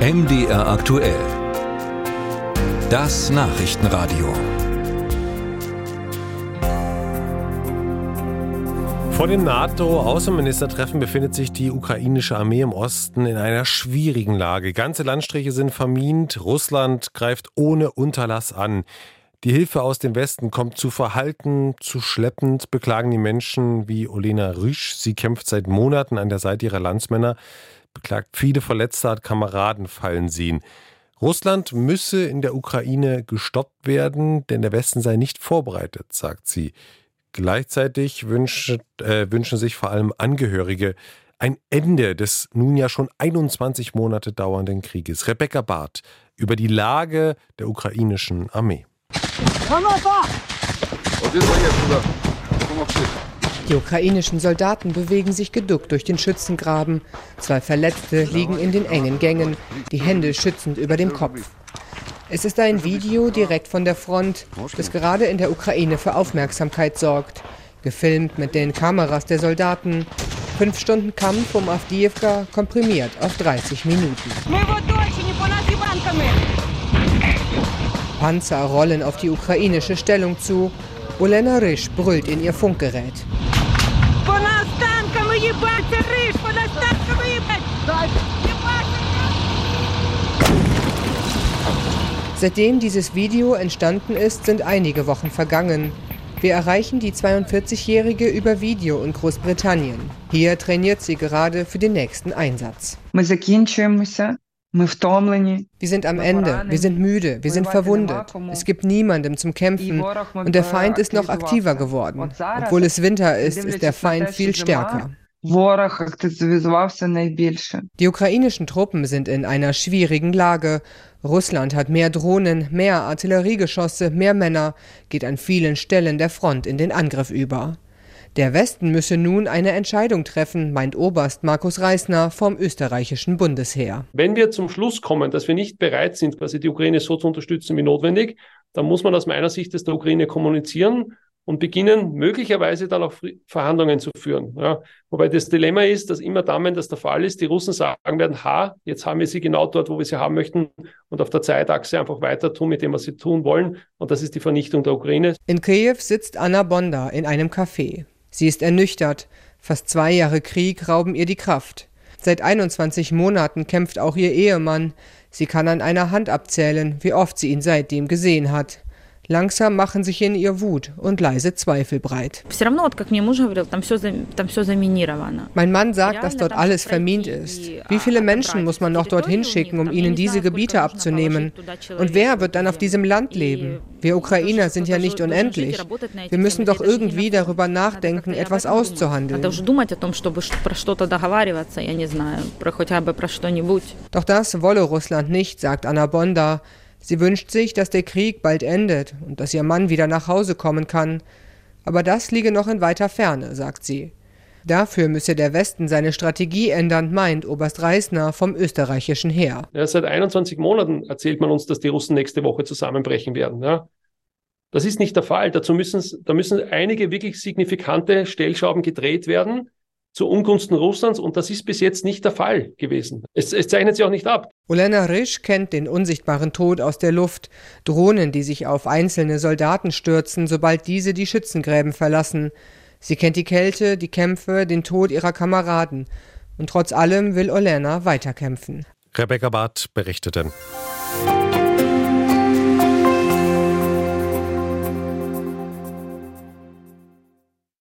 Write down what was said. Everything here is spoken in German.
MDR aktuell. Das Nachrichtenradio. Vor dem NATO-Außenministertreffen befindet sich die ukrainische Armee im Osten in einer schwierigen Lage. Ganze Landstriche sind vermint. Russland greift ohne Unterlass an. Die Hilfe aus dem Westen kommt zu verhalten, zu schleppend, beklagen die Menschen wie Olena Rüsch. Sie kämpft seit Monaten an der Seite ihrer Landsmänner, beklagt viele Verletzte, hat Kameraden fallen sehen. Russland müsse in der Ukraine gestoppt werden, denn der Westen sei nicht vorbereitet, sagt sie. Gleichzeitig wünschen, äh, wünschen sich vor allem Angehörige ein Ende des nun ja schon 21 Monate dauernden Krieges. Rebecca Barth über die Lage der ukrainischen Armee. Die ukrainischen Soldaten bewegen sich geduckt durch den Schützengraben. Zwei Verletzte liegen in den engen Gängen, die Hände schützend über dem Kopf. Es ist ein Video direkt von der Front, das gerade in der Ukraine für Aufmerksamkeit sorgt. Gefilmt mit den Kameras der Soldaten. Fünf Stunden Kampf um Avdiivka komprimiert auf 30 Minuten. Panzer rollen auf die ukrainische Stellung zu. Olena Risch brüllt in ihr Funkgerät. Seitdem dieses Video entstanden ist, sind einige Wochen vergangen. Wir erreichen die 42-Jährige über Video in Großbritannien. Hier trainiert sie gerade für den nächsten Einsatz. Wir sind am Ende, wir sind müde, wir sind verwundet. Es gibt niemandem zum Kämpfen und der Feind ist noch aktiver geworden. Obwohl es Winter ist, ist der Feind viel stärker. Die ukrainischen Truppen sind in einer schwierigen Lage. Russland hat mehr Drohnen, mehr Artilleriegeschosse, mehr Männer, geht an vielen Stellen der Front in den Angriff über. Der Westen müsse nun eine Entscheidung treffen, meint Oberst Markus Reisner vom österreichischen Bundesheer. Wenn wir zum Schluss kommen, dass wir nicht bereit sind, quasi die Ukraine so zu unterstützen wie notwendig, dann muss man aus meiner Sicht das der Ukraine kommunizieren und beginnen möglicherweise dann auch Verhandlungen zu führen. Ja. Wobei das Dilemma ist, dass immer dann, wenn das der Fall ist, die Russen sagen werden, ha, jetzt haben wir sie genau dort, wo wir sie haben möchten und auf der Zeitachse einfach weiter tun mit dem, was sie tun wollen. Und das ist die Vernichtung der Ukraine. In Kiew sitzt Anna Bonda in einem Café. Sie ist ernüchtert. Fast zwei Jahre Krieg rauben ihr die Kraft. Seit 21 Monaten kämpft auch ihr Ehemann. Sie kann an einer Hand abzählen, wie oft sie ihn seitdem gesehen hat. Langsam machen sich in ihr Wut und leise Zweifel breit. Mein Mann sagt, dass dort alles vermint ist. Wie viele Menschen muss man noch dorthin schicken, um ihnen diese Gebiete abzunehmen? Und wer wird dann auf diesem Land leben? Wir Ukrainer sind ja nicht unendlich. Wir müssen doch irgendwie darüber nachdenken, etwas auszuhandeln. Doch das wolle Russland nicht, sagt Anna Bonda. Sie wünscht sich, dass der Krieg bald endet und dass ihr Mann wieder nach Hause kommen kann. Aber das liege noch in weiter Ferne, sagt sie. Dafür müsse der Westen seine Strategie ändern, meint Oberst Reisner vom österreichischen Heer. Ja, seit 21 Monaten erzählt man uns, dass die Russen nächste Woche zusammenbrechen werden. Ja. Das ist nicht der Fall. Dazu müssen, da müssen einige wirklich signifikante Stellschrauben gedreht werden zu Ungunsten Russlands und das ist bis jetzt nicht der Fall gewesen. Es, es zeichnet sich auch nicht ab. Olena Risch kennt den unsichtbaren Tod aus der Luft, Drohnen, die sich auf einzelne Soldaten stürzen, sobald diese die Schützengräben verlassen. Sie kennt die Kälte, die Kämpfe, den Tod ihrer Kameraden. Und trotz allem will Olena weiterkämpfen. Rebecca Barth berichtete.